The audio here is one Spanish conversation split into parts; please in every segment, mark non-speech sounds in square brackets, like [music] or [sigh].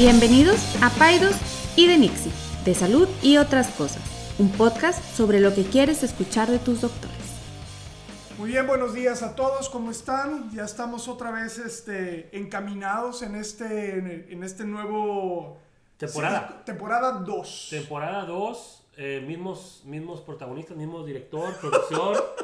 Bienvenidos a Paidos y de Nixie, de salud y otras cosas, un podcast sobre lo que quieres escuchar de tus doctores. Muy bien, buenos días a todos, ¿cómo están? Ya estamos otra vez este, encaminados en este, en este nuevo... Temporada. sí, temporada 2. Temporada 2, eh, mismos, mismos protagonistas, mismos director, productor,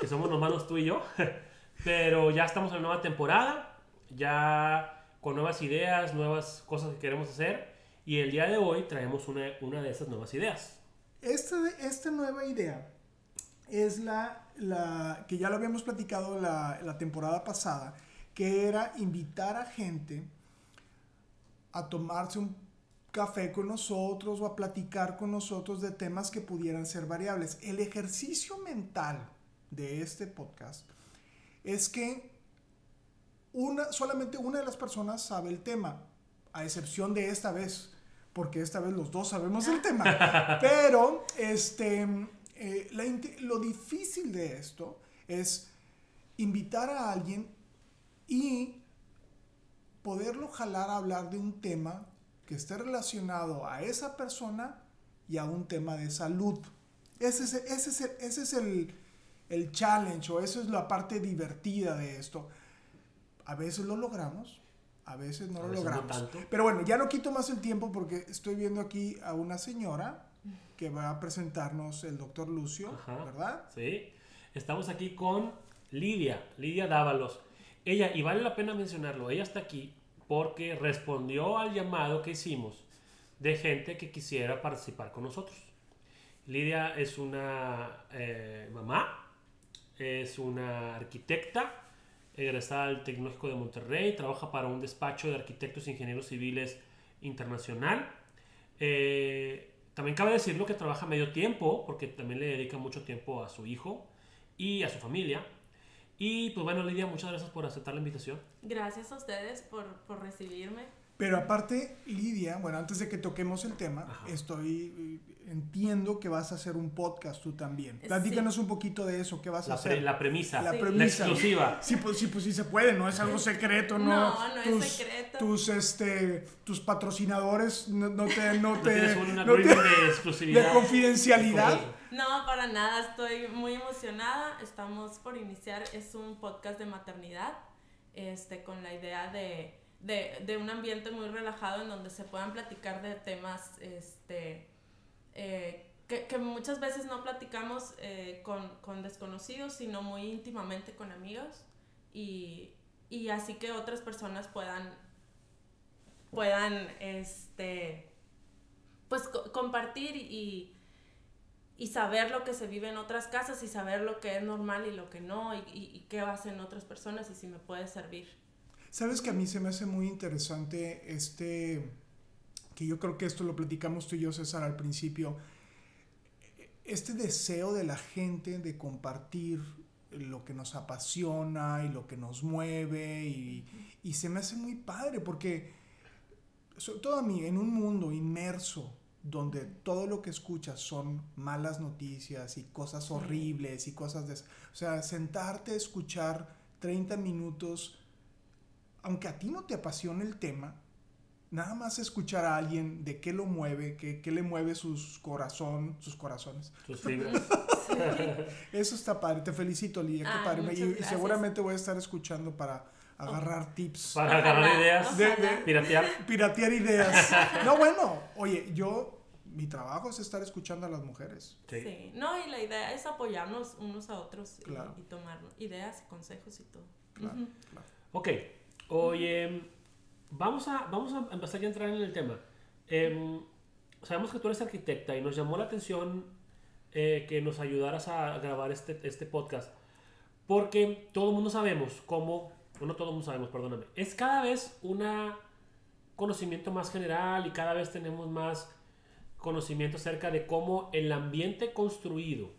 que somos hermanos tú y yo. [laughs] Pero ya estamos en la nueva temporada, ya con nuevas ideas, nuevas cosas que queremos hacer. Y el día de hoy traemos una, una de esas nuevas ideas. Esta, esta nueva idea es la, la que ya lo habíamos platicado la, la temporada pasada, que era invitar a gente a tomarse un café con nosotros o a platicar con nosotros de temas que pudieran ser variables. El ejercicio mental de este podcast es que una, solamente una de las personas sabe el tema, a excepción de esta vez, porque esta vez los dos sabemos el tema. [laughs] Pero este, eh, la lo difícil de esto es invitar a alguien y poderlo jalar a hablar de un tema que esté relacionado a esa persona y a un tema de salud. Ese es, ese es, el, ese es el, el challenge o esa es la parte divertida de esto. A veces lo logramos, a veces no A lo veces no logramos. tanto. Pero bueno, ya no quito más el tiempo porque estoy viendo aquí a una señora que va a presentarnos el doctor Lucio, Ajá. ¿verdad? Sí. Estamos aquí con Lidia, Lidia Dávalos. Ella, y vale la pena mencionarlo, ella está aquí porque respondió al llamado que hicimos de gente que quisiera participar con nosotros. Lidia es una eh, mamá, es una arquitecta, egresada del Tecnológico de Monterrey, trabaja para un despacho de arquitectos e ingenieros civiles internacional. Eh, también cabe decirlo que trabaja medio tiempo, porque también le dedica mucho tiempo a su hijo y a su familia. Y pues bueno, Lidia, muchas gracias por aceptar la invitación. Gracias a ustedes por, por recibirme. Pero aparte, Lidia, bueno, antes de que toquemos el tema, Ajá. estoy, entiendo que vas a hacer un podcast tú también. Sí. Platícanos un poquito de eso, ¿qué vas a hacer? pre- la premisa, La Sí. la premisa. exclusiva. Sí, pues sí, pues sí se puede, no es algo secreto, ¿no? No, no es secreto. Tus, este, tus patrocinadores no, no te, no ¿No te, tienes un no te- de exclusividad? de confidencialidad. No, para nada, estoy muy emocionada. Estamos por iniciar, es un podcast de maternidad, este, con la idea de, de, de un ambiente muy relajado en donde se puedan platicar de temas este, eh, que, que muchas veces no platicamos eh, con, con desconocidos, sino muy íntimamente con amigos. Y, y así que otras personas puedan, puedan este, pues co- compartir y, y saber lo que se vive en otras casas y saber lo que es normal y lo que no y, y qué hacen otras personas y si me puede servir. Sabes que a mí se me hace muy interesante este, que yo creo que esto lo platicamos tú y yo, César, al principio, este deseo de la gente de compartir lo que nos apasiona y lo que nos mueve y, y se me hace muy padre porque, sobre todo a mí, en un mundo inmerso donde todo lo que escuchas son malas noticias y cosas horribles y cosas de... O sea, sentarte a escuchar 30 minutos aunque a ti no te apasione el tema, nada más escuchar a alguien de qué lo mueve, qué, qué le mueve sus corazón, sus corazones. Sus fibras. [laughs] Eso está padre, te felicito, Lidia, qué Ay, padre. Y- Y, seguramente voy a estar escuchando para agarrar tips, Para agarrar ideas, De- de- piratear. piratear ideas. [laughs] No, bueno, oye, yo, mi trabajo es estar escuchando a las mujeres. Sí. Sí. No, y la idea es apoyarnos unos a otros y- Claro. y, tomar ideas y consejos y todo. Claro, Ujú. claro. Ok, oye, vamos a, vamos a empezar ya a entrar en el tema. Em, sabemos que tú eres arquitecta y nos llamó la atención eh, que nos ayudaras a grabar este, este podcast, porque todo el mundo sabemos cómo, o no todo el mundo sabemos, perdóname, es cada vez un conocimiento más general y cada vez tenemos más conocimiento acerca de cómo el ambiente construido,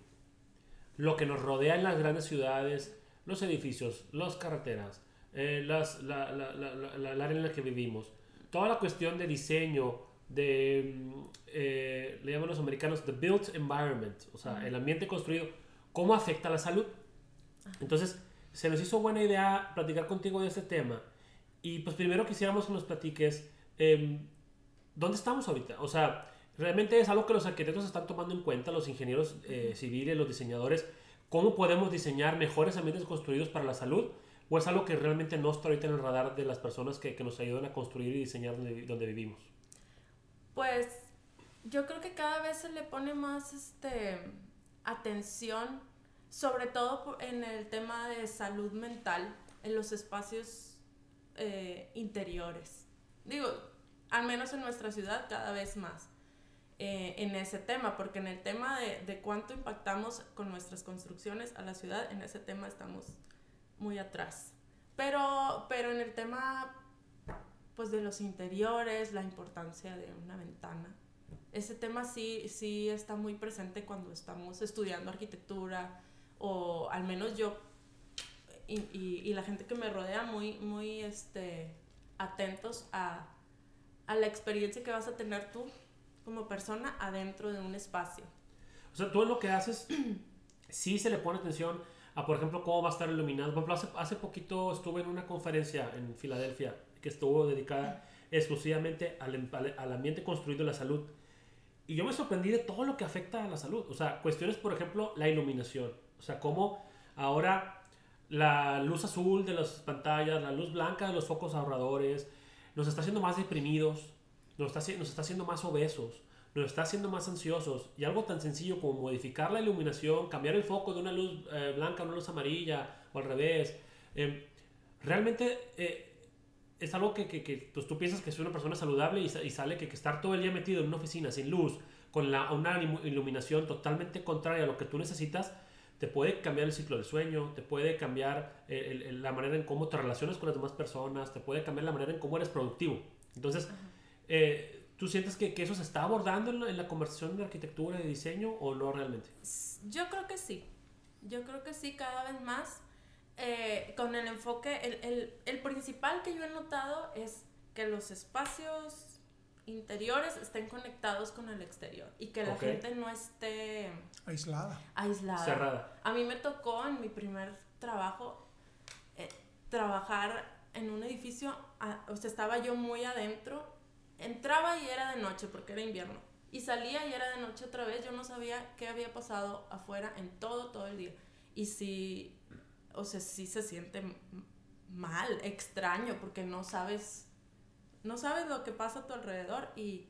lo que nos rodea en las grandes ciudades, los edificios, las carreteras, eh, las, la, la, la, la- área en la que vivimos, toda la cuestión de diseño, de, mm, eh, le llaman los americanos the built environment, o sea, el ambiente construido, cómo afecta a la salud. Entonces, se nos hizo buena idea platicar contigo de este tema. Y pues primero quisiéramos que nos platiques em, ¿dónde estamos ahorita? O sea, realmente es algo que los arquitectos están tomando en cuenta, los ingenieros eh, civiles, los diseñadores, cómo podemos diseñar mejores ambientes construidos para la salud, o es algo que realmente no está ahorita en el radar de las personas que, que nos ayudan a construir y diseñar donde, donde vivimos. Pues yo creo que cada vez se le pone más este, atención, sobre todo en el tema de salud mental, en los espacios eh, interiores. Digo, al menos en nuestra ciudad cada vez más eh, en ese tema, porque en el tema de, de, cuánto impactamos con nuestras construcciones a la ciudad, en ese tema estamos muy atrás. Pero, pero en el tema pues de los interiores, la importancia de una ventana, ese tema sí, sí está muy presente cuando estamos estudiando arquitectura o al menos yo y, y, y la gente que me rodea muy, muy este, atentos a, a la experiencia que vas a tener tú como persona adentro de un espacio. O sea, tú lo que haces, [clears throat] sí se le pone atención a, por ejemplo, cómo va a estar iluminado. Por ejemplo, hace, hace poquito estuve en una conferencia en Filadelfia que estuvo dedicada exclusivamente al, al, ambiente construido en la salud. Y yo me sorprendí de todo lo que afecta a la salud. O sea, cuestiones, por ejemplo, la iluminación. O sea, cómo ahora la luz azul de las pantallas, la luz blanca de los focos ahorradores, nos está haciendo más deprimidos, nos está, nos está haciendo más obesos, nos está haciendo más ansiosos. Y algo tan sencillo como modificar la iluminación, cambiar el foco de una luz eh, blanca a una luz amarilla o al revés, eh, realmente eh, es algo que, que, que pues, tú piensas que es una persona saludable y, y sale que, que, estar todo el día metido en una oficina sin luz, con la, una iluminación totalmente contraria a lo que tú necesitas, te puede cambiar el ciclo del sueño, te puede cambiar el, el, la manera en cómo te relacionas con las demás personas, te puede cambiar la manera en cómo eres productivo. Entonces, eh, ¿tú sientes que, que, eso se está abordando en la, en la conversación de arquitectura y de diseño o no realmente? Yo creo que sí. Yo creo que sí, cada vez más. Eh, con el enfoque, el, el, el, principal que yo he notado es que los espacios interiores estén conectados con el exterior y que la okay. gente no esté aislada. aislada. Cerrada. A mí me tocó en mi primer trabajo eh, trabajar en un edificio, a, o sea, estaba yo muy adentro, entraba y era de noche porque era invierno. Y salía y era de noche otra vez, yo no sabía qué había pasado afuera en todo, todo el día. Y si o sea, sí se siente mal, extraño, porque no sabes, no sabes lo que pasa a tu alrededor y,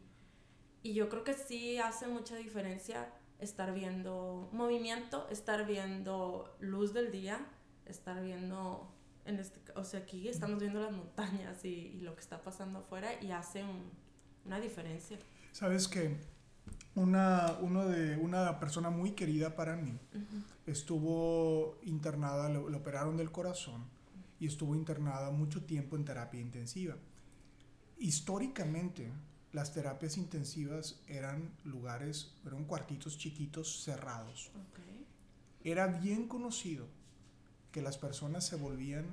y yo creo que sí hace mucha diferencia estar viendo movimiento, estar viendo luz del día, estar viendo, en este, o sea, aquí estamos viendo las montañas y, y lo que está pasando afuera y hace un, una diferencia. Sabes que una, uno de, una persona muy querida para mí uh -huh. estuvo internada, le, le, operaron del corazón y estuvo internada mucho tiempo en terapia intensiva. Históricamente, las terapias intensivas eran lugares, eran cuartitos chiquitos cerrados. Okay. Era bien conocido que las personas se volvían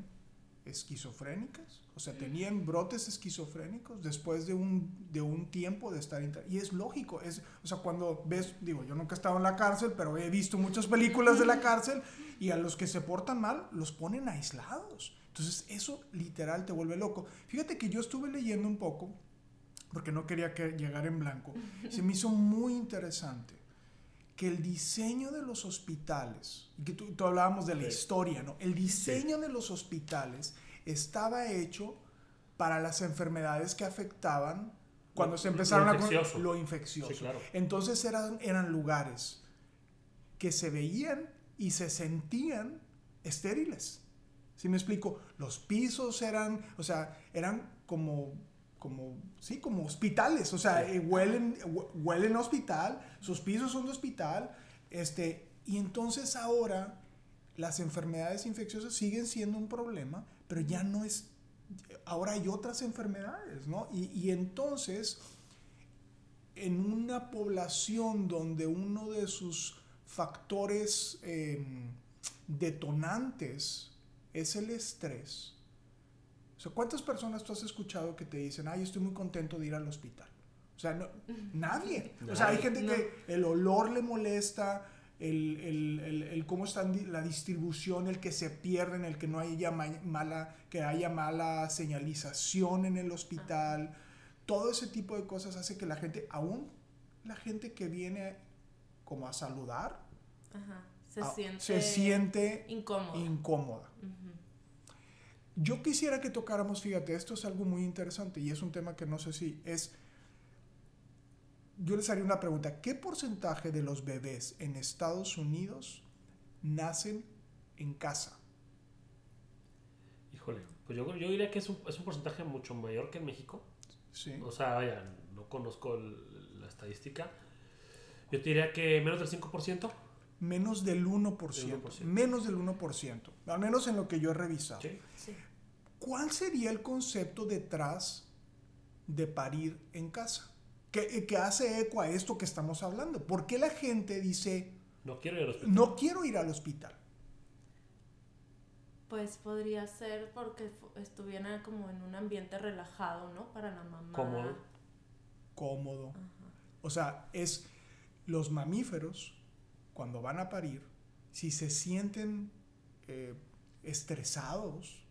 esquizofrénicas, o sea, tenían brotes esquizofrénicos después de un, de un tiempo de estar... Y es lógico, es, o sea, cuando ves, digo, yo nunca he estado en la cárcel, pero he visto muchas películas de la cárcel y a los que se portan mal los ponen aislados. Entonces eso literal te vuelve loco. Fíjate que yo estuve leyendo un poco, porque no quería que llegara en blanco, se me hizo muy interesante que el diseño de los hospitales, que tú, tú hablábamos de la sí. historia, ¿no? El diseño sí. de los hospitales estaba hecho para las enfermedades que afectaban cuando lo, se empezaron lo a lo infeccioso. Sí, claro. Entonces eran, eran lugares que se veían y se sentían estériles. ¿Sí me explico? Los pisos eran, o sea, eran como como, sí, como hospitales, o sea, sí. eh, huelen, huelen a hospital, sus pisos son de hospital, este, y entonces ahora las enfermedades infecciosas siguen siendo un problema, pero ya no es, ahora hay otras enfermedades, ¿no? Y, y entonces, en una población donde uno de sus factores eh, detonantes es el estrés, o sea, ¿cuántas personas tú has escuchado que te dicen, ay, estoy muy contento de ir al hospital? O sea, no, nadie. O sea, hay gente no. que el olor le molesta, el, el, el, el, cómo está la distribución, el que se pierden, el que no haya mala, que haya mala señalización en el hospital. todo ese tipo de cosas hace que la gente, aún la gente que viene como a saludar, Ajá. Se, siente se siente incómodo. incómoda. Yo quisiera que tocáramos, fíjate, esto es algo muy interesante y es un tema que no sé si es... Yo les haría una pregunta. ¿Qué porcentaje de los bebés en Estados Unidos nacen en casa? Híjole, pues yo, yo diría que es un, es un porcentaje mucho mayor que en México. Sí. O sea, vaya, no conozco el- la estadística. Yo te diría que menos del 5%. Menos del 1%. Del 1%. Menos del 1%. Al menos en lo que yo he revisado. Sí. Sí. ¿Cuál sería el concepto detrás de parir en casa? ¿Qué, qué hace eco a esto que estamos hablando? ¿Por qué la gente dice, No quiero ir al hospital. no quiero ir al hospital? Pues podría ser porque estuviera como en un ambiente relajado, ¿no? Para la mamá. Cómodo. Cómodo. O sea, es los mamíferos, cuando van a parir, si se sienten eh, estresados,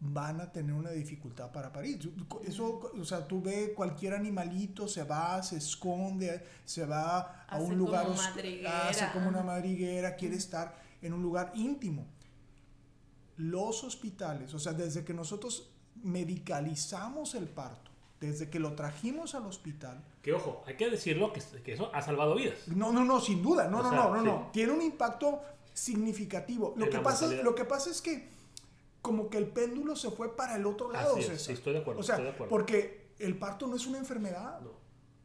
van a tener una dificultad para parir. Eso, o sea, tú ves cualquier animalito, se va, se esconde, se va a Hace un lugar, como oscu- madriguera, hace como una madriguera, quiere estar en un lugar íntimo. Los hospitales, o sea, desde que nosotros medicalizamos el parto, desde que lo trajimos al hospital, Que ojo, hay que decirlo que, que eso ha salvado vidas. no, no, no, sin duda. No, O no, sea, no, no, sí. no. Tiene un impacto significativo. Lo En que, pasa, lo que pasa es que como que el péndulo se fue para el otro lado, Así es, César. sí, estoy de acuerdo, O sea, estoy de acuerdo. porque el parto no es una enfermedad. No.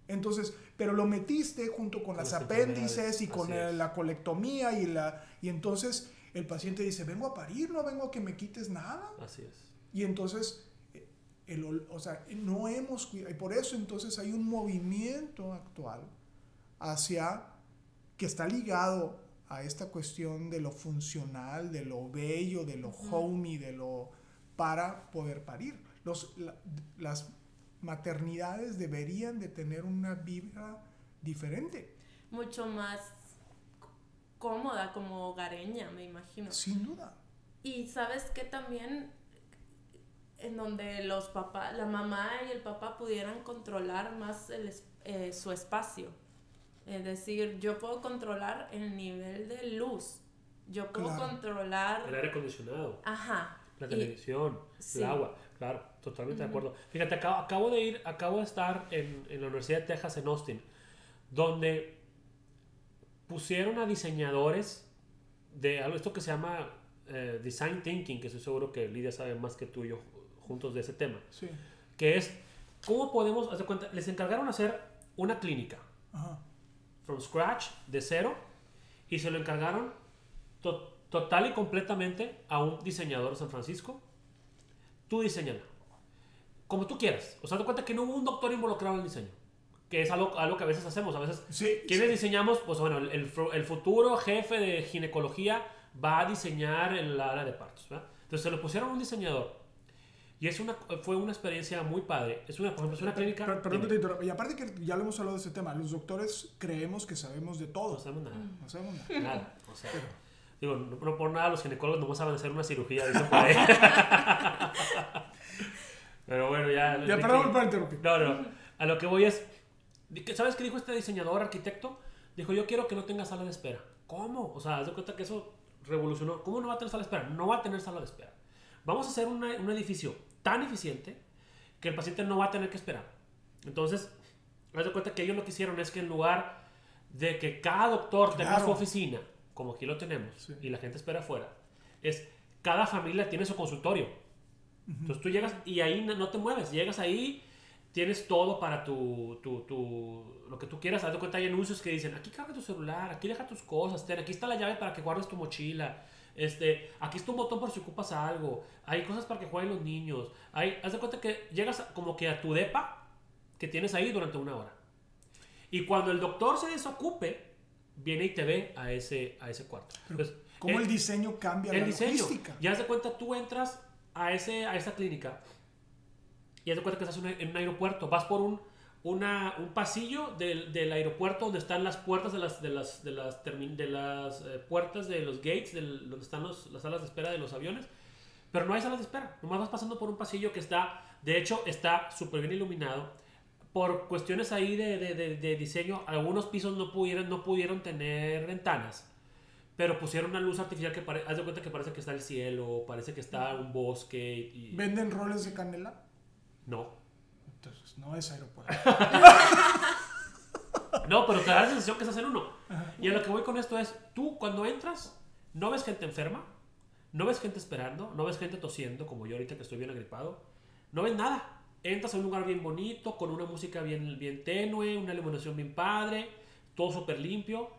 Entonces, pero lo metiste junto con, Con las las apéndices y con el- la colectomía y la y entonces el paciente dice, "Vengo a parir, no vengo a que me quites nada." Así es. Y entonces, eh, el o sea, no hemos cuidado. Y por eso entonces hay un movimiento actual hacia que está ligado a esta cuestión de lo funcional, de lo bello, de lo homey, de lo para poder parir. Los, la- las maternidades deberían de tener una vibra diferente, Mucho más cómoda, como hogareña, me imagino. sin duda. Y sabes que también en donde los papás, la mamá y el papá pudieran controlar más el eh, su espacio. Es decir, yo puedo controlar el nivel de luz. Yo puedo Claro. controlar... El aire acondicionado, Ajá. la y- televisión, sí. el agua. Claro, totalmente de acuerdo. Fíjate, acabo, acabo de ir, acabo de estar en, en la Universidad de Texas en Austin, donde pusieron a diseñadores de algo esto que se llama eh, design thinking, que estoy seguro que Lidia sabe más que tú y yo juntos de ese tema, Sí. que es cómo podemos, hacer cuenta, les encargaron hacer una clínica Ajá. From scratch, de cero, y se lo encargaron to- total y completamente a un diseñador de San Francisco. Tú diseñalo. Como tú quieras. O sea, te cuenta que no hubo un doctor involucrado en el diseño. Que es algo, algo que a veces hacemos. A veces, Sí, ¿quiénes sí. diseñamos? Pues bueno, el, el futuro jefe de ginecología va a diseñar el área de partos. ¿verdad? Entonces se lo pusieron a un diseñador. Y es una, fue una experiencia muy padre. Es una, por ejemplo, es una clínica... Per- Perdón te interrumpa. Y aparte que ya lo hemos hablado de ese tema, los doctores creemos que sabemos de todo. No sabemos nada. No sabemos nada. Nada. O sea, digo, no, no por nada los ginecólogos nomás saben hacer una cirugía, dicen por ahí. [laughs] Pero bueno, ya. Ya, perdón por interrumpir. No, no. A lo que voy es. ¿Sabes qué dijo este diseñador, arquitecto? Dijo: Yo quiero que no tenga sala de espera. ¿Cómo? O sea, haz de cuenta que eso revolucionó. ¿Cómo no va a tener sala de espera? No va a tener sala de espera. Vamos a hacer una- un edificio tan eficiente que el paciente no va a tener que esperar. Entonces, haz de cuenta que ellos lo que hicieron es que en lugar de que cada doctor tenga Claro. su oficina, como aquí lo tenemos, Sí. y la gente espera afuera, es cada familia tiene su consultorio. Entonces tú llegas y ahí no, no te mueves, llegas ahí, tienes todo para tu, tu, tu- lo que tú quieras. Haz de cuenta, hay anuncios que dicen, aquí carga tu celular, aquí deja tus cosas, ten, aquí está la llave para que guardes tu mochila. Este, aquí está un botón por si ocupas algo. Hay cosas para que jueguen los niños. Hay, haz de cuenta que llegas como que a tu depa que tienes ahí durante una hora. Y cuando el doctor se desocupe, viene y te ve a ese, a ese cuarto. Entonces, ¿Cómo el- el diseño cambia el la diseño. logística? Ya haz de cuenta, tú entras a, ese, a esa clínica y haz de cuenta que estás en un aeropuerto. Vas por un, una, un pasillo del, del aeropuerto donde están las puertas de las, de las, de las, de las eh, puertas de los gates, del- donde están los- las salas de espera de los aviones. Pero no hay salas de espera. Nomás vas pasando por un pasillo que está, de hecho, está súper bien iluminado. por cuestiones ahí de, de, de, diseño, algunos pisos no pudieron, no pudieron tener ventanas. Pero pusieron una luz artificial que parece, haz de cuenta que parece que está el cielo, parece que está un bosque y... ¿Venden roles de canela? No. Entonces, no es aeropuerto. [laughs] [laughs] No, pero te da la sensación que estás en uno. Y a lo que voy con esto es, tú cuando entras, no ves gente enferma, no ves gente esperando, no ves gente tosiendo, como yo ahorita que estoy bien agripado, no ves nada. Entras a un lugar bien bonito, con una música bien, bien tenue, una iluminación bien padre, todo súper limpio.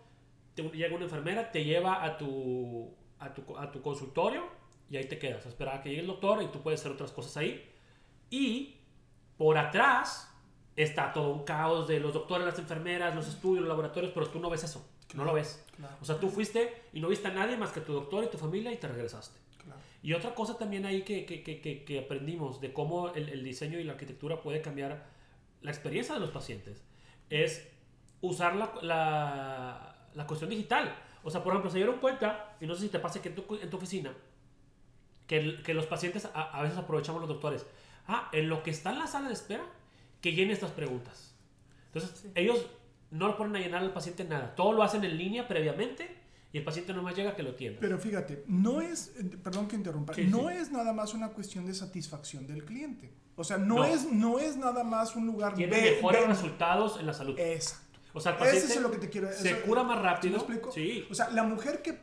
Te, llega una enfermera, te lleva a tu, a, tu, a tu consultorio y ahí te quedas a esperar a que llegue el doctor y tú puedes hacer otras cosas ahí. Y por atrás está todo un caos de los doctores, las enfermeras, los estudios, los laboratorios, pero tú no ves eso. No lo ves. Claro. O sea, tú fuiste y no viste a nadie más que tu doctor y tu familia y te regresaste. Claro. Y otra cosa también ahí que, que, que, que- aprendimos de cómo el, el diseño y la arquitectura puede cambiar la experiencia de los pacientes es usar la, la, la cuestión digital. O sea, por ejemplo, se dieron cuenta, y no sé si te pasa que en tu, en tu oficina, que los pacientes a, a veces aprovechamos los doctores. Ah, en lo que está en la sala de espera, que llene estas preguntas. Entonces, Sí. ellos no le ponen a llenar al paciente nada. Todo lo hacen en línea previamente y el paciente nomás llega a que lo tienda. Pero fíjate, no es, perdón que interrumpa, Sí, no sí. es nada más una cuestión de satisfacción del cliente. O sea, no, No. Es, no es nada más un lugar Tiene ve- mejores resultados en la salud. Exacto. o sea, el Ese paciente es lo que te quiero se eso- cura más ¿Sí rápido. me explico? Sí. O sea, la mujer que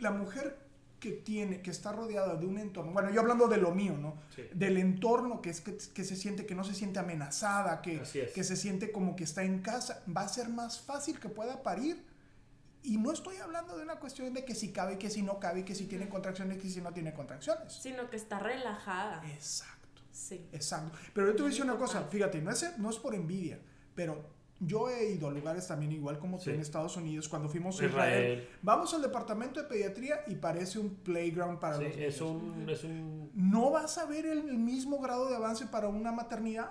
la mujer que tiene, que está rodeada de un entorno, bueno, yo hablando de lo mío, ¿no? Sí. Del entorno que es que, que se siente, que no se siente amenazada, que, es. que se siente como que está en casa, va a ser más fácil que pueda parir. Y no estoy hablando de una cuestión de que si cabe, que si no cabe, que si tiene contracciones, que si no tiene contracciones. Sino que está relajada. Exacto. Sí. Exacto. Pero yo te voy a decir una cosa, fíjate, no es, no es por envidia, pero yo he ido a lugares también igual como tú Sí. en Estados Unidos, cuando fuimos a Israel. Israel. Vamos al departamento de pediatría y parece un playground para Sí, los niños. es un, es un No vas a ver el, el mismo grado de avance para una maternidad.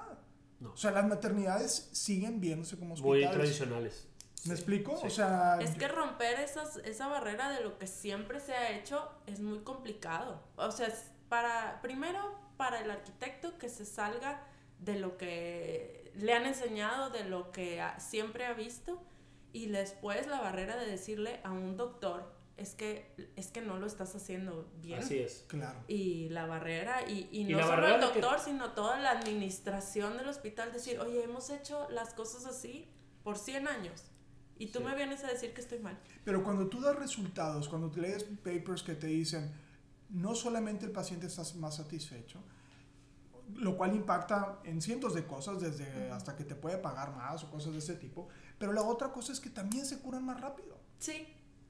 No. O sea, las maternidades siguen viéndose como muy hospitales. tradicionales. ¿Me explico? Sí. O sea, Es que romper esas, esa barrera de lo que siempre se ha hecho es muy complicado. O sea, es para, primero para el arquitecto que se salga de lo que le han enseñado, de lo que ha- siempre ha visto, y después la barrera de decirle a un doctor, es que, es que no lo estás haciendo bien. Así es. claro. Y la barrera, y, y Y no la solo el que- doctor, sino toda la administración del hospital, decir, oye, hemos hecho las cosas así por 100 años. Y tú Sí. me vienes a decir que estoy mal. Pero cuando tú das resultados, cuando te lees papers que te dicen, no solamente el paciente está más satisfecho, lo cual impacta en cientos de cosas, desde hasta que te puede pagar más o cosas de ese tipo, pero la otra cosa es que también se curan más rápido. Sí,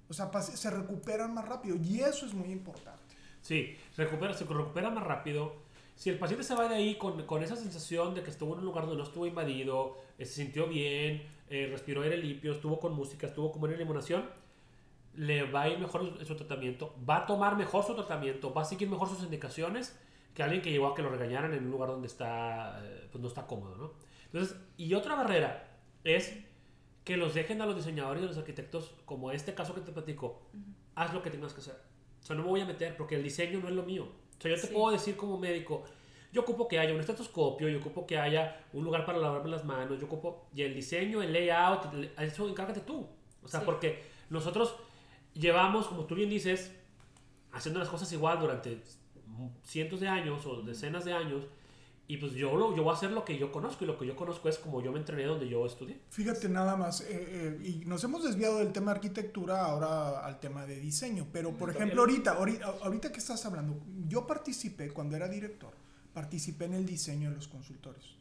O sea, se recuperan más rápido y eso es muy importante. Sí, recupera, se recupera más rápido. Si el paciente se va de ahí con, con esa sensación de que estuvo en un lugar donde no estuvo invadido, eh, se sintió bien, eh, respiró aire limpio, estuvo con música, estuvo con buena eliminación, le va a ir mejor su tratamiento, va a tomar mejor su tratamiento, va a seguir mejor sus indicaciones que alguien que llegó a que lo regañaran en un lugar donde está, eh, pues no está cómodo, ¿no? Entonces, y otra barrera es que los dejen a los diseñadores y a los arquitectos, como este caso que te platico, haz lo que tengas que hacer. O sea, no me voy a meter porque el diseño no es lo mío. O sea, yo te Sí. puedo decir como médico, yo ocupo que haya un estetoscopio, yo ocupo que haya un lugar para lavarme las manos, yo ocupo... Y el diseño, el layout, eso encárgate tú. O sea, Sí. porque nosotros llevamos, como tú bien dices, haciendo las cosas igual durante cientos de años o decenas de años. Y pues yo, lo, yo voy a hacer lo que yo conozco y lo que yo conozco es como yo me entrené donde yo estudié. Fíjate nada más, eh, eh, y nos hemos desviado del tema de arquitectura ahora al tema de diseño, pero por ejemplo ahorita, ahorita, ahorita que estás hablando, yo participé cuando era director, participé en el diseño de los consultorios.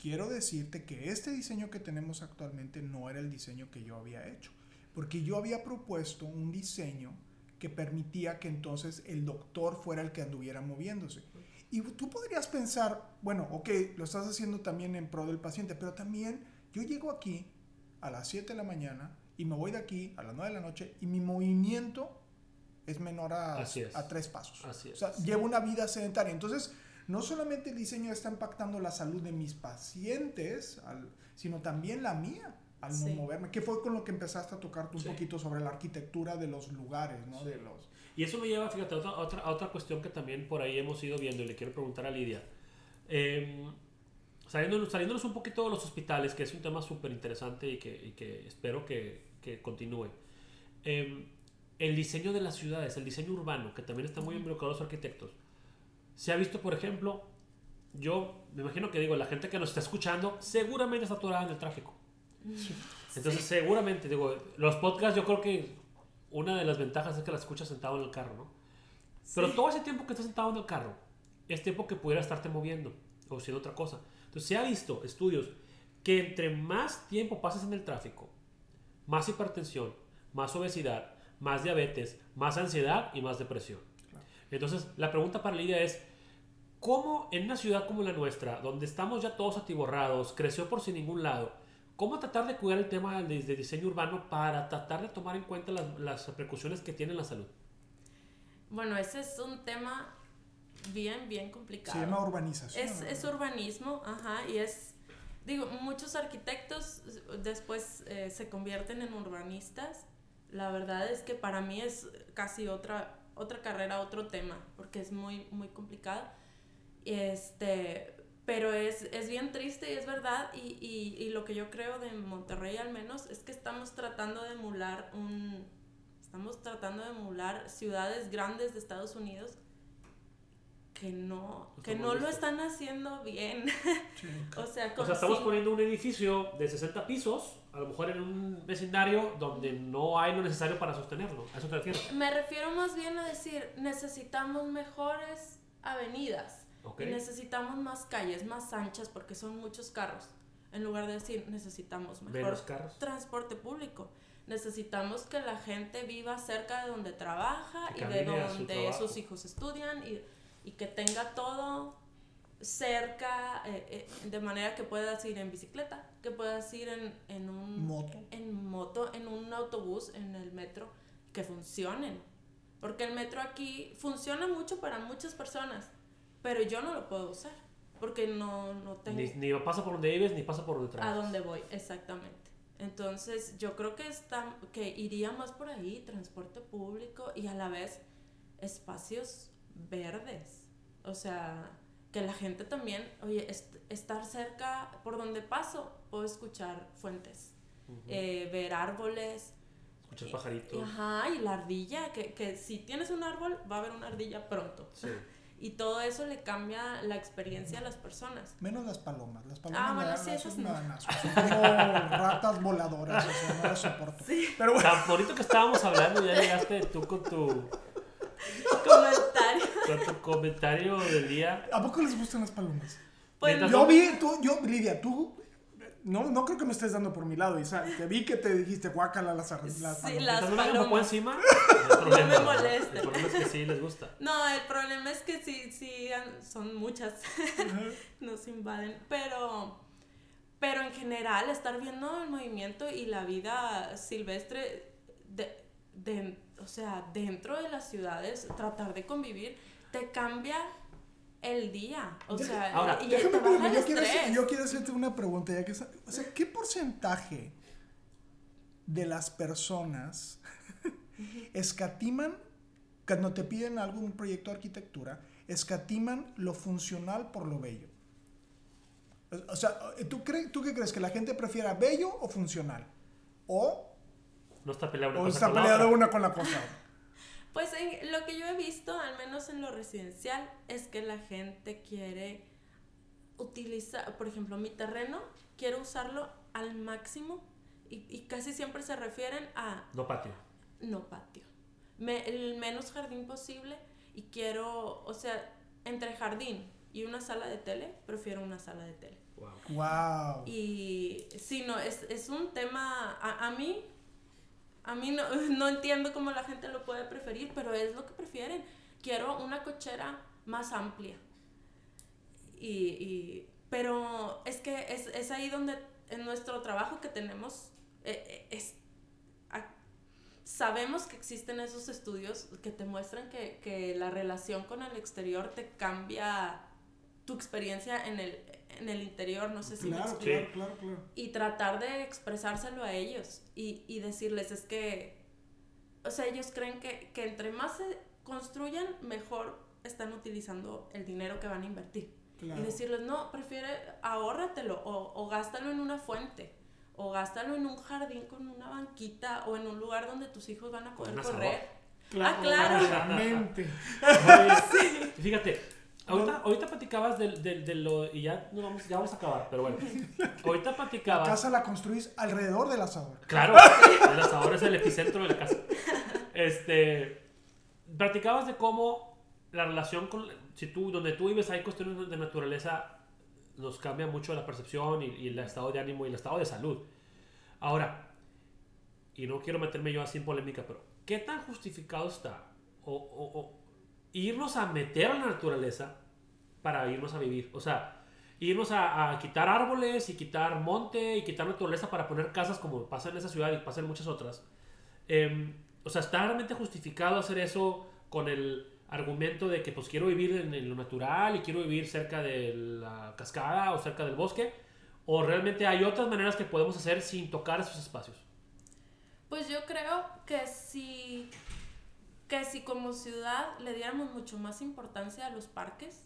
Quiero decirte que este diseño que tenemos actualmente no era el diseño que yo había hecho, porque yo había propuesto un diseño que permitía que entonces el doctor fuera el que anduviera moviéndose. Y tú podrías pensar, bueno, ok, lo estás haciendo también en pro del paciente, pero también yo llego aquí a las 7 de la mañana y me voy de aquí a las 9 de la noche y mi movimiento es menor a, tres pasos. Así es. O sea, llevo una vida sedentaria. Entonces, no solamente el diseño está impactando la salud de mis pacientes, sino también la mía al no Sí. moverme. Que fue con lo que empezaste a tocarte un Sí. poquito sobre la arquitectura de los lugares, ¿no? Sí. De los... Y eso me lleva, fíjate, a otra, a otra, a otra cuestión que también por ahí hemos ido viendo y le quiero preguntar a Lidia. Eh, saliéndonos, saliéndonos un poquito de los hospitales, que es un tema súper interesante y que, y que espero que, que continúe. Em, el diseño de las ciudades, el diseño urbano, que también está muy involucrado los arquitectos. Se ha visto, por ejemplo, yo me imagino que digo, la gente que nos está escuchando seguramente está atorada en el tráfico. Entonces, seguramente, digo, los podcasts yo creo que una de las ventajas es que las escuchas sentado en el carro, ¿no? Pero todo ese tiempo que estás sentado en el carro es tiempo que pudiera estarte moviendo o haciendo otra cosa. Entonces, se ha visto estudios que entre más tiempo pasas en el tráfico, más hipertensión, más obesidad, más diabetes, más ansiedad y más depresión. Entonces, la pregunta para Lidia es, ¿cómo en una ciudad como la nuestra, donde estamos ya todos atiborrados, creció por sin ningún lado, cómo tratar de cuidar el tema de, de diseño urbano para tratar de tomar en cuenta las, las repercusiones que tiene en la salud? Bueno, ese es un tema bien, bien complicado. Se llama urbanización. Es, es urbanismo, ajá, y es, digo, muchos arquitectos después eh, se convierten en urbanistas. La verdad es que para mí es casi otra, otra carrera, otro tema, porque es muy, muy complicado. Este, pero es, es bien triste y es verdad, y, y, y lo que yo creo de Monterrey al menos es que estamos tratando de emular un... Estamos tratando de emular ciudades grandes de Estados Unidos que no, que no lo están haciendo bien. [laughs] Sí. o sea, O sea, estamos poniendo un edificio de 60 pisos, a lo mejor en un vecindario donde no hay lo necesario para sostenerlo. ¿A eso te refieres? Me refiero más bien a decir, necesitamos mejores avenidas. Ok. Y necesitamos más calles, más anchas, porque son muchos carros. En lugar de decir, necesitamos mejor carros. transporte público. Necesitamos que la gente viva cerca de donde trabaja Que y de su donde trabajo. sus hijos estudian y, y que tenga todo cerca, eh, eh, de manera que puedas ir en bicicleta, que puedas ir en, en un Moto. en moto, en un autobús, en el metro, que funcionen. Porque el metro aquí funciona mucho para muchas personas, pero yo no lo puedo usar, porque no, no tengo Ni, ni pasa por donde vives, ni pasa por donde a trabajas. dónde voy, exactamente. Entonces yo creo que, está, que iría más por ahí, transporte público y a la vez espacios verdes. O sea, que la gente también, oye, est- estar cerca por donde paso, puedo escuchar fuentes, Ujú. eh, ver árboles. Escuchas y- pajaritos. Ajá, y la ardilla, que, que si tienes un árbol, va a haber una ardilla pronto. Sí. [laughs] Y todo eso le cambia la experiencia a las personas. Menos las palomas. Las palomas Ah, bueno, dan- sí, [laughs] son esas no. Son como ratas voladoras. O sea, no las soporto. Pero bueno, Tan bonito que estábamos hablando, ya llegaste tú con tu, Comentario. [laughs] con tu comentario del día. ¿a poco les gustan las palomas? Pues Yo vi, tú, yo, Lidia, tú, no, no creo que me estés dando por mi lado, Isa. Te vi que te dijiste guácala las, Sí, las no popó palomas. encima, [laughs] no hay problema. me molesta. El problema es que sí les gusta. No, el problema es que sí, sí, son muchas. [laughs] Nos invaden. Pero, pero en general, estar viendo el movimiento y la vida silvestre, de, de- o sea, dentro de las ciudades, tratar de convivir, te cambia el día. O Deja- sea, Ahora, y Déjame, te baja espérame, el yo quiero, estrés. hacer- yo quiero hacerte una pregunta. Ya que, o sea, ¿qué porcentaje de las personas escatiman, cuando te piden algo, un proyecto de arquitectura, escatiman lo funcional por lo bello? O- sea, ¿tú, cre- ¿tú qué crees? ¿Que la gente prefiera bello o funcional? ¿O, No está peleado una o cosa está con la peleado otra. una con la cosa? Pues en- lo que yo he visto, al menos en lo residencial, es que la gente quiere utilizar, por ejemplo, mi terreno, quiero usarlo al máximo y, y casi siempre se refieren a No patio. no patio. Me- el menos jardín posible y quiero, o sea, entre jardín y una sala de tele, prefiero una sala de tele. Wow. ¡Wow! Y sí, no, es, es un tema, a, a mí, a mí no, [laughs] no entiendo cómo la gente lo puede preferir, pero es lo que prefieren. Quiero una cochera más amplia. Y, y- pero es que es, es ahí donde en nuestro trabajo que tenemos, eh, eh, es, sabemos que existen esos estudios que te muestran que, que la relación con el exterior te cambia tu experiencia en el, en el interior, no sé si me Claro, explico. claro, claro, claro. Y tratar de expresárselo a ellos y, y decirles es que, o sea, ellos creen que, que entre más se construyan, mejor están utilizando el dinero que van a invertir. Claro. Y decirles, no, prefiere ahórratelo o, o gástalo en una fuente. O gástalo en un jardín con una banquita o en un lugar donde tus hijos van a poder correr. Claro, Ah, claro. [laughs] Fíjate, ahorita, ahorita platicabas del, del, de lo. Y ya, no vamos, ya vamos a acabar, pero bueno. [laughs] Ahorita La platicabas. casa la construís alrededor del asador. Claro, el asador es el epicentro de la casa. Este. Platicabas de cómo la relación con. Si tú, donde tú vives, hay cuestiones de naturaleza, nos cambia mucho la percepción y, y el estado de ánimo y el estado de salud. Ahora, y no quiero meterme yo así en polémica, pero ¿qué tan justificado está o, o- o irnos a meter a la naturaleza para irnos a vivir? O sea, irnos a, a quitar árboles y quitar monte y quitar naturaleza para poner casas como pasa en esa ciudad y pasa en muchas otras. Em, o sea, ¿está realmente justificado hacer eso con el argumento de que pues quiero vivir en, en lo natural y quiero vivir cerca de la cascada o cerca del bosque? ¿O realmente hay otras maneras que podemos hacer sin tocar esos espacios? Pues yo creo que si, que si como ciudad le diéramos mucho más importancia a los parques,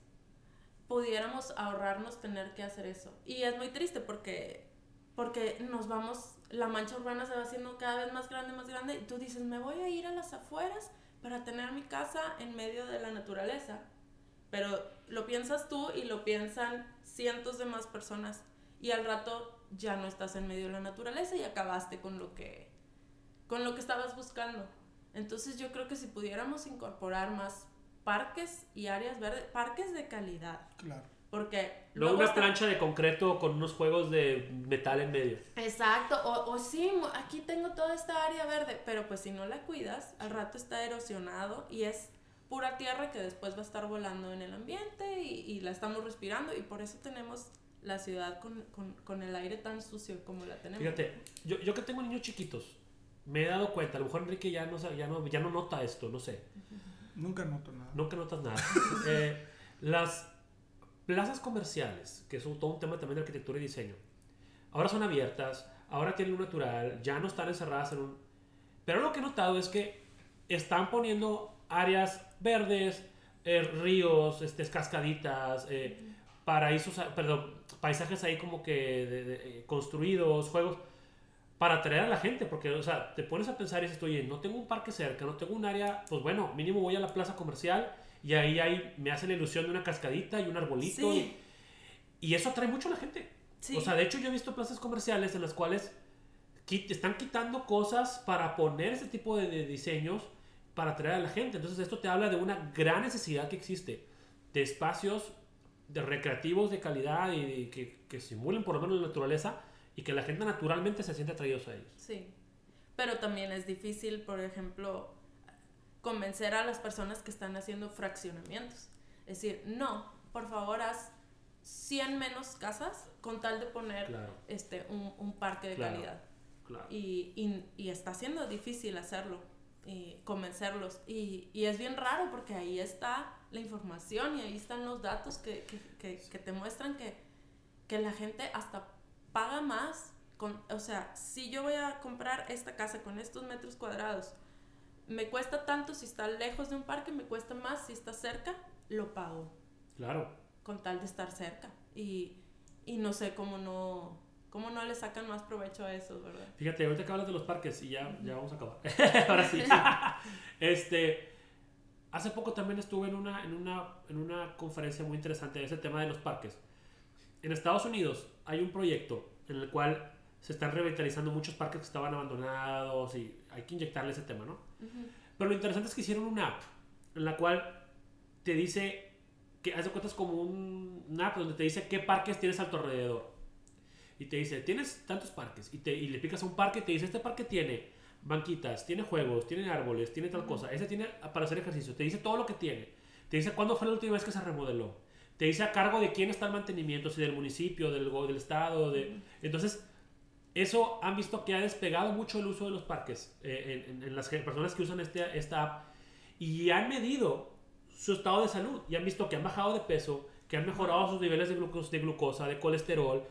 pudiéramos ahorrarnos tener que hacer eso. Y es muy triste porque, porque nos vamos, la mancha urbana se va haciendo cada vez más grande, más grande, y tú dices, me voy a ir a las afueras para tener mi casa en medio de la naturaleza. Pero lo piensas tú y lo piensan cientos de más personas. Y al rato ya no estás en medio de la naturaleza y acabaste con lo que, con lo que estabas buscando. Entonces yo creo que si pudiéramos incorporar más parques y áreas verdes, parques de calidad, Claro. porque No luego una está- plancha de concreto con unos juegos de metal en medio. Exacto, o, o sí, aquí tengo toda esta área verde, pero pues si no la cuidas, al rato está erosionado y es pura tierra que después va a estar volando en el ambiente y, y la estamos respirando y por eso tenemos la ciudad con, con, con el aire tan sucio como la tenemos. Fíjate, yo, yo que tengo niños chiquitos, me he dado cuenta, a lo mejor Enrique ya no, ya no, ya no nota esto, no sé. Nunca noto nada. Nunca notas nada. [laughs] Eh, las plazas comerciales, que es un- todo un tema también de arquitectura y diseño, ahora son abiertas, ahora tienen luz natural, ya no están encerradas en un... Pero lo que he notado es que están poniendo áreas verdes, eh, ríos, este, cascaditas, eh, paraísos, perdón, paisajes ahí como que de- de- eh, construidos, juegos, para atraer a la gente, porque, o sea, te pones a pensar y dices, oye, no tengo un parque cerca, no tengo un área, pues bueno, mínimo voy a la plaza comercial y ahí, ahí me hace la ilusión de una cascadita y un arbolito. Sí. Y, y eso atrae mucho a la gente. Sí. O sea, de hecho yo he visto plazas comerciales en las cuales qui- están quitando cosas para poner ese tipo de, de diseños para atraer a la gente. Entonces esto te habla de una gran necesidad que existe de espacios de recreativos de calidad y de- que, que simulen por lo menos la naturaleza y que la gente naturalmente se siente atraídos a ellos. Sí, pero también es difícil, por ejemplo, convencer a las personas que están haciendo fraccionamientos. Es decir, no, por favor haz 100 menos casas con tal de poner Claro. este, un, un parque de Claro. calidad. Claro. Y, y, y está siendo difícil hacerlo y convencerlos. Y, y es bien raro porque ahí está la información y ahí están los datos que, que, que, que te muestran que, que la gente hasta paga más. Con, o sea, si yo voy a comprar esta casa con estos metros cuadrados, me cuesta tanto si está lejos de un parque, me cuesta más si está cerca, lo pago Claro. con tal de estar cerca. Y, y no sé cómo no, cómo no le sacan más provecho a eso, ¿verdad? Fíjate, ahorita que hablas de los parques y ya, ya vamos a acabar. [laughs] Ahora sí. [laughs] este, hace poco también estuve en una, en, una, en una conferencia muy interesante de ese tema de los parques. En Estados Unidos hay un proyecto en el cual se están revitalizando muchos parques que estaban abandonados y hay que inyectarle ese tema, ¿no? Pero lo interesante es que hicieron una app en la cual te dice que haz de cuentas como un, una app donde te dice qué parques tienes a tu alrededor. Y te dice, tienes tantos parques. Y, te, y le picas a un parque y te dice, este parque tiene banquitas, tiene juegos, tiene árboles, tiene tal cosa. Ese tiene para hacer ejercicio. Te dice todo lo que tiene. Te dice cuándo fue la última vez que se remodeló. Te dice a cargo de quién está el mantenimiento, si del municipio, del, del estado. De... Entonces, eso han visto que ha despegado mucho el uso de los parques eh, en, en- las personas que usan este, esta app y han medido su estado de salud y han visto que han bajado de peso, que han mejorado sus niveles de, glucos- de glucosa, de colesterol.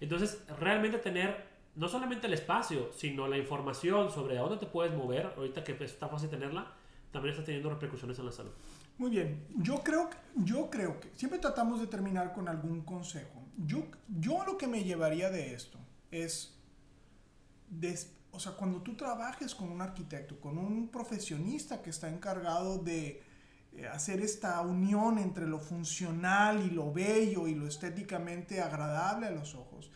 Entonces, realmente tener no solamente el espacio, sino la información sobre a dónde te puedes mover, ahorita que está fácil tenerla, también está teniendo repercusiones en la salud. Muy bien, yo creo, que- yo creo que siempre tratamos de terminar con algún consejo. Yo, yo lo que me llevaría de esto es, des- o sea, cuando tú trabajes con un arquitecto, con un profesionista que está encargado de eh, hacer esta unión entre lo funcional y lo bello y lo estéticamente agradable a los ojos,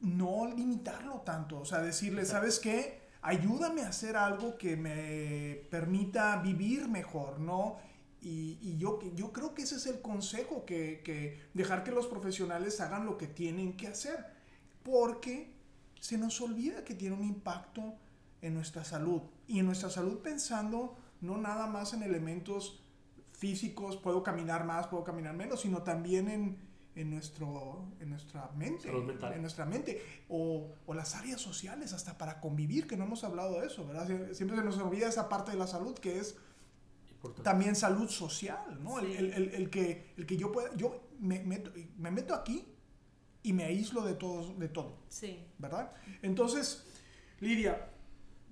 no limitarlo tanto, o sea, decirle, ¿sabes qué? Ayúdame a hacer algo que me permita vivir mejor, ¿no? Y, y yo, yo creo que ese es el consejo, que, que dejar que los profesionales hagan lo que tienen que hacer, porque se nos olvida que tiene un impacto en nuestra salud, y en nuestra salud pensando no nada más en elementos físicos, puedo caminar más, puedo caminar menos, sino también en, en, nuestro, en nuestra mente. Salud mental. En nuestra mente. O, o las áreas sociales, hasta para convivir, que no hemos hablado de eso, ¿verdad? Sie- Siempre se nos olvida esa parte de la salud que es Importante. también salud social, ¿no? El- Sí. El, el- el que, el que yo pueda, yo me meto, me meto aquí y me aíslo de todo, de todo. Sí. ¿verdad? Entonces, Lidia,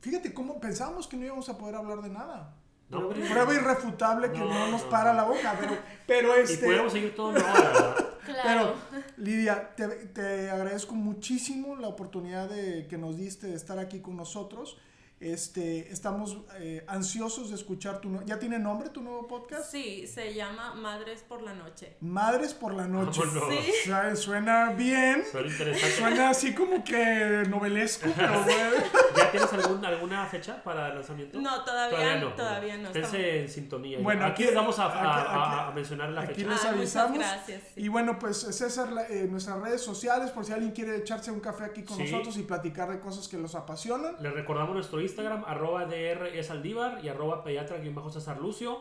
fíjate cómo pensábamos que no íbamos a poder hablar de nada. No, prueba irrefutable que no, No, nos no, para no. la boca, pero, pero Y este... podemos seguir todo una hora, ¿verdad? Claro. Pero, Lidia, te, te agradezco muchísimo la oportunidad de, que nos diste de estar aquí con nosotros. Este, estamos eh, ansiosos de escuchar tu... nue- ¿Ya tiene nombre tu nuevo podcast? Sí, se llama Madres por la Noche. Madres por la noche. Sí. Suena bien. Suena interesante. Suena así como que novelesco, pero [laughs] bueno. ¿Ya tienes algún, alguna fecha para el lanzamiento? No, todavía- todavía no, Esténse estamos- en sintonía. Bueno, aquí aquí- les vamos a, a- aquí- a- aquí- a mencionar la aquí fecha. les Ah, muchas avisamos. gracias, sí. Y bueno, pues César, la- eh, nuestras redes sociales, por si alguien quiere echarse un café aquí con Sí. nosotros y platicar de cosas que los apasionan. Les recordamos nuestro Instagram, arroba DR es Aldívar y arroba pediatra bajo César Lucio.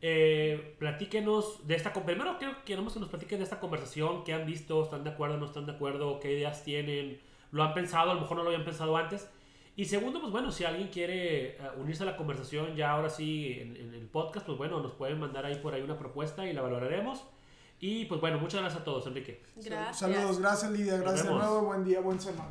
Eh, platíquenos de esta... Primero queremos que nos platiquen de esta conversación, qué han visto, están de acuerdo, no están de acuerdo, qué ideas tienen, lo han pensado, a lo mejor no lo habían pensado antes. Y segundo, pues bueno, si alguien quiere eh, unirse a la conversación ya ahora sí en, en el podcast, pues bueno, nos pueden mandar ahí por ahí una propuesta y la valoraremos. Y pues bueno, muchas gracias a todos, Enrique. Gracias. Saludos, gracias Lidia, gracias de nuevo, buen día, buen semana.